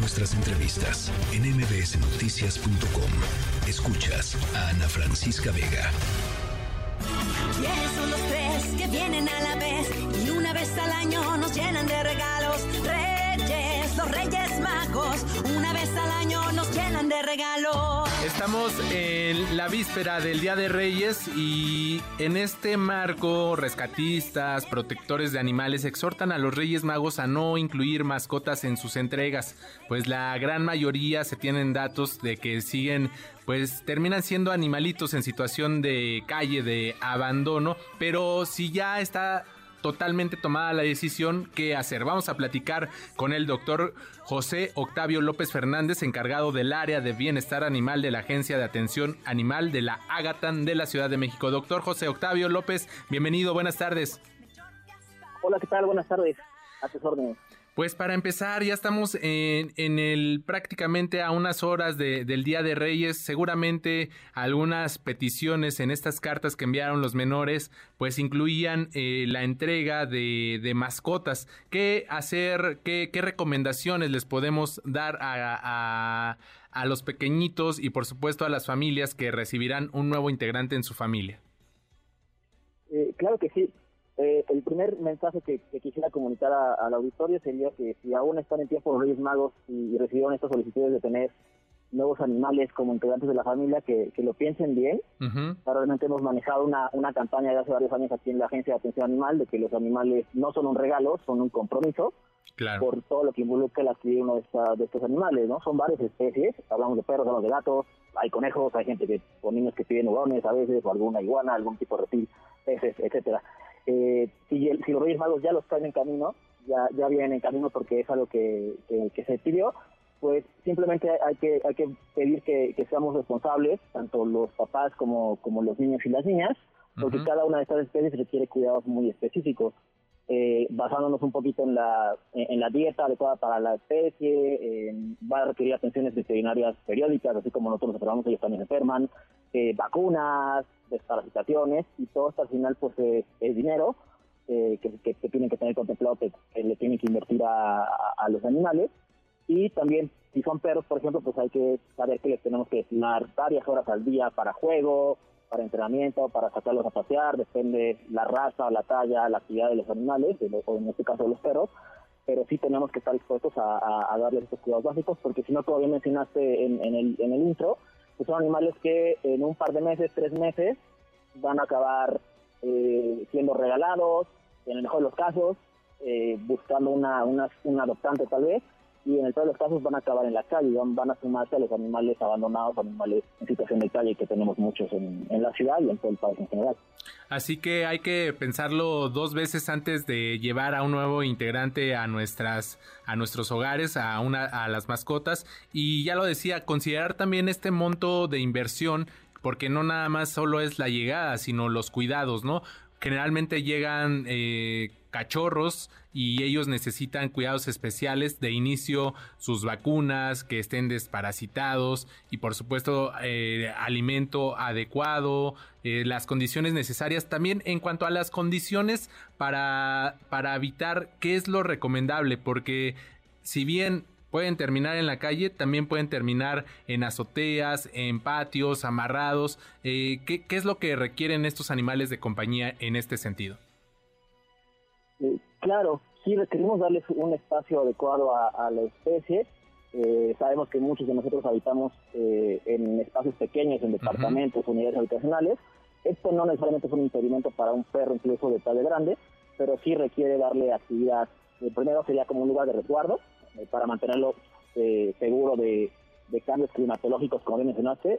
nuestras entrevistas en mbsnoticias.com. Escuchas a Ana Francisca Vega. Estamos en la víspera del Día de Reyes y en este marco rescatistas, protectores de animales exhortan a los Reyes Magos a no incluir mascotas en sus entregas, pues la gran mayoría se tienen datos de que siguen pues terminan siendo animalitos en situación de calle, de abandono, pero si ya está totalmente tomada la decisión qué hacer. Vamos a platicar con el doctor José Octavio López Fernández, encargado del área de bienestar animal de la Agencia de Atención Animal de la Agatan de la Ciudad de México. Doctor José Octavio López, bienvenido, buenas tardes. Hola, ¿qué tal? Buenas tardes. A tus órdenes. Pues para empezar, ya estamos en, el prácticamente a unas horas del Día de Reyes. Seguramente algunas peticiones en estas cartas que enviaron los menores, pues incluían eh, la entrega de, mascotas. ¿Qué hacer? Qué, recomendaciones les podemos dar a, los pequeñitos y por supuesto a las familias que recibirán un nuevo integrante en su familia? Eh, claro que sí. Eh, el primer mensaje que, quisiera comunicar al auditorio sería que si aún están en tiempo los Reyes Magos y, recibieron estas solicitudes de tener nuevos animales como integrantes de la familia, que, lo piensen bien. Realmente hemos manejado una, una campaña de hace varios años aquí en la Agencia de Atención Animal de que los animales no son un regalo, son un compromiso. por todo lo que involucra el adquirir uno de, de estos animales, ¿no? Son varias especies, hablamos de perros, hablamos de gatos, hay conejos, hay gente que, con niños que piden hurones a veces, o alguna iguana, algún tipo de reptil, peces, etcétera. Eh, si, si, los Reyes Magos ya los traen en camino, ya, ya vienen en camino porque es algo que, que, se pidió, pues simplemente hay que, hay que pedir que, seamos responsables, tanto los papás como, como los niños y las niñas, porque cada una de estas especies requiere cuidados muy específicos. Eh, basándonos un poquito en la, en la dieta adecuada para la especie, va a requerir atenciones veterinarias periódicas, así como nosotros enfermamos, ellos también enferman, eh, vacunas, desparasitaciones, y todo esto al final pues es, dinero eh, que, tienen que tener contemplado que, le tienen que invertir a, los animales. Y también, si son perros, por ejemplo, pues hay que saber que les tenemos que destinar varias horas al día para juego, para entrenamiento, para sacarlos a pasear, depende la raza, la talla, la actividad de los animales, o en este caso de los perros, pero sí tenemos que estar dispuestos a, darles estos cuidados básicos, porque si no, todavía mencionaste en, el, en el intro, que son animales que en un par de meses, tres meses, van a acabar eh, siendo regalados, en el mejor de los casos, eh, buscando una, una, un adoptante tal vez, y en el peor de los casos van a acabar en la calle, van, a sumarse a los animales abandonados, animales en situación de calle que tenemos muchos en, la ciudad y en todo el país en general. Así que hay que pensarlo dos veces antes de llevar a un nuevo integrante a nuestras a nuestros hogares, a una a las mascotas y ya lo decía, considerar también este monto de inversión porque no nada más solo es la llegada, sino los cuidados, ¿no? Generalmente llegan eh, cachorros y ellos necesitan cuidados especiales de inicio, sus vacunas, que estén desparasitados y por supuesto eh, alimento adecuado, eh, las condiciones necesarias. También en cuanto a las condiciones para, para evitar qué es lo recomendable, porque si bien pueden terminar en la calle, también pueden terminar en azoteas, en patios, amarrados. Eh, ¿qué, ¿Qué es lo que requieren estos animales de compañía en este sentido? Eh, claro, sí requerimos darles un espacio adecuado a, la especie. Eh, sabemos que muchos de nosotros habitamos eh, en espacios pequeños, en departamentos, unidades habitacionales. Esto no necesariamente es un impedimento para un perro incluso de talla grande, pero sí requiere darle actividad. El primero sería como un lugar de resguardo para mantenerlo seguro de, de cambios climatológicos, como bien mencionaste.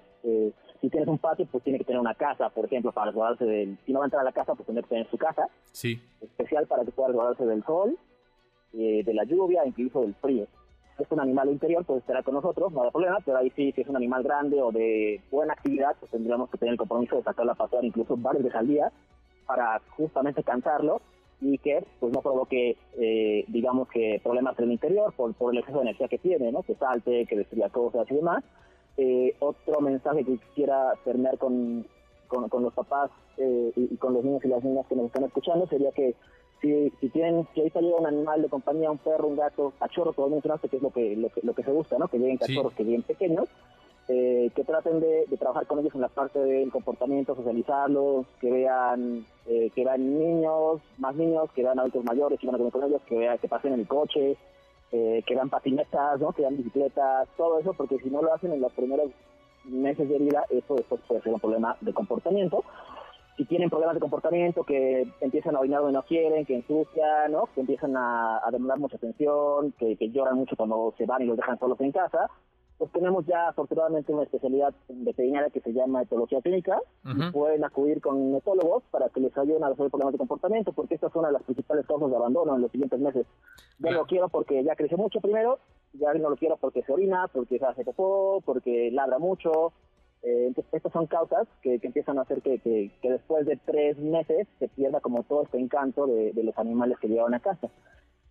Si tienes un patio, pues tiene que tener una casa, por ejemplo, para resguardarse del... Si no va a entrar a la casa, pues tiene que tener su casa. Sí. Especial para que pueda resguardarse del sol, eh, de la lluvia, incluso del frío. Si es un animal interior, puede estar con nosotros, no hay problema, pero ahí sí, si es un animal grande o de buena actividad, pues tendríamos que tener el compromiso de sacarlo a pasear incluso varios veces al día para justamente cansarlo y que pues no provoque, eh, digamos que problemas en el interior por, por el exceso de energía que tiene, ¿no? Que salte, que destruya cosas y demás. Eh, otro mensaje que quisiera terminar con, con, los papás eh, y, con los niños y las niñas que nos están escuchando sería que si, si tienen, si ahorita llega un animal de compañía, un perro, un gato, cachorro, como mencionaste, que es lo que, lo que, lo que se busca, ¿no? Que lleguen cachorros, que lleguen pequeños, eh, que traten de, trabajar con ellos en la parte del comportamiento, socializarlos, que vean eh, que vean niños, más niños, que vean adultos mayores, que van a comer con ellos, que vean que pasen en el coche, eh, que vean patinetas, ¿no? que vean bicicletas, todo eso, porque si no lo hacen en los primeros meses de vida, eso después puede ser un problema de comportamiento si tienen problemas de comportamiento, que empiezan a orinar donde no quieren, que ensucian, ¿no? que empiezan a, demandar mucha atención, que, lloran mucho cuando se van y los dejan solos en casa, pues tenemos ya afortunadamente una especialidad veterinaria que se llama etología clínica pueden acudir con etólogos para que les ayuden a resolver problemas de comportamiento porque esta es una de las principales causas de abandono en los siguientes meses. Ya lo quiero porque ya creció mucho primero, ya no lo quiero porque se orina, porque se hace popó, porque ladra mucho, eh, entonces, estas son causas que, empiezan a hacer que, que, después de tres meses se pierda como todo este encanto de, los animales que llevan a casa.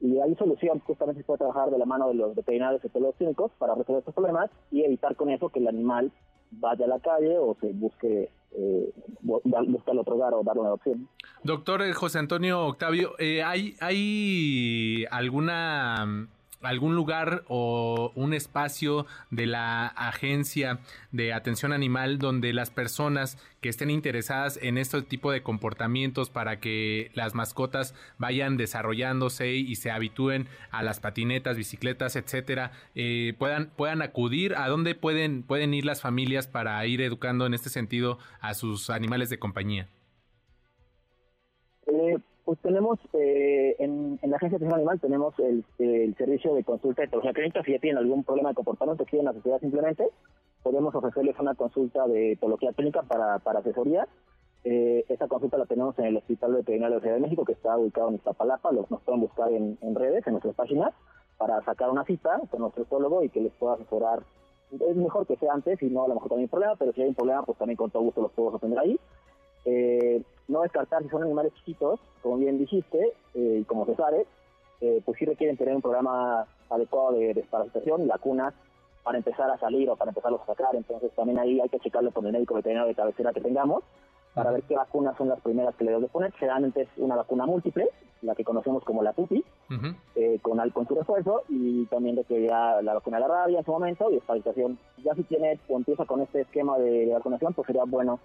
Y hay solución, justamente se puede trabajar de la mano de los veterinarios y los clínicos para resolver estos problemas y evitar con eso que el animal vaya a la calle o se busque eh, buscar otro lugar o darle una adopción. Doctor José Antonio Octavio, eh, ¿hay, ¿hay alguna algún lugar o un espacio de la agencia de atención animal donde las personas que estén interesadas en este tipo de comportamientos para que las mascotas vayan desarrollándose y se habitúen a las patinetas, bicicletas, etcétera, eh, puedan, puedan acudir, a dónde pueden, pueden ir las familias para ir educando en este sentido a sus animales de compañía. Pues tenemos eh, en, la Agencia de Atención Animal tenemos el, servicio de consulta de etología clínica. Si ya tienen algún problema de comportamiento aquí en la sociedad simplemente, podemos ofrecerles una consulta de etología clínica para, para asesoría. Eh, esa consulta la tenemos en el Hospital Veterinario de la Ciudad de México, que está ubicado en Iztapalapa. Los, nos pueden buscar en, redes, en nuestras páginas, para sacar una cita con nuestro etólogo y que les pueda asesorar. Es mejor que sea antes, y no a lo mejor también hay problema, pero si hay un problema, pues también con todo gusto los podemos atender ahí. Eh, no descartar si son animales chiquitos, como bien dijiste, eh, y como se sabe, eh, pues sí requieren tener un programa adecuado de desparasitación y vacunas para empezar a salir o para empezarlos a sacar. Entonces también ahí hay que checarlo con el médico veterinario de cabecera que tengamos para ver qué vacunas son las primeras que le debemos poner. Generalmente es una vacuna múltiple, la que conocemos como la PUPI, eh, con, con su refuerzo y también de que ya la vacuna de la rabia en su momento y desparasitación. Ya si tiene o empieza con este esquema de, de vacunación, pues sería bueno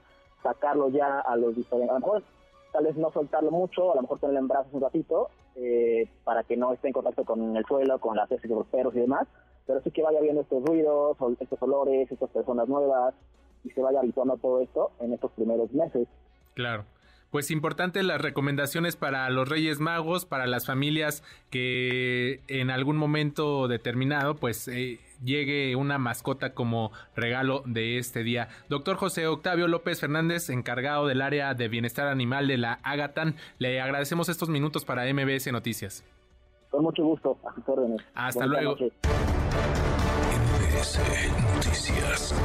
sacarlo ya a los diferentes, a lo mejor tal vez no soltarlo mucho, a lo mejor tenerlo en brazos un ratito, eh, para que no esté en contacto con el suelo, con las heces de los perros y demás, pero sí que vaya viendo estos ruidos, estos olores, estas personas nuevas, y se vaya habituando a todo esto en estos primeros meses. Claro pues importante las recomendaciones para los Reyes Magos, para las familias que en algún momento determinado pues eh, llegue una mascota como regalo de este día. Doctor José Octavio López Fernández, encargado del área de bienestar animal de la Agatan, le agradecemos estos minutos para MBS Noticias. Con mucho gusto, Hasta luego. MBS Noticias.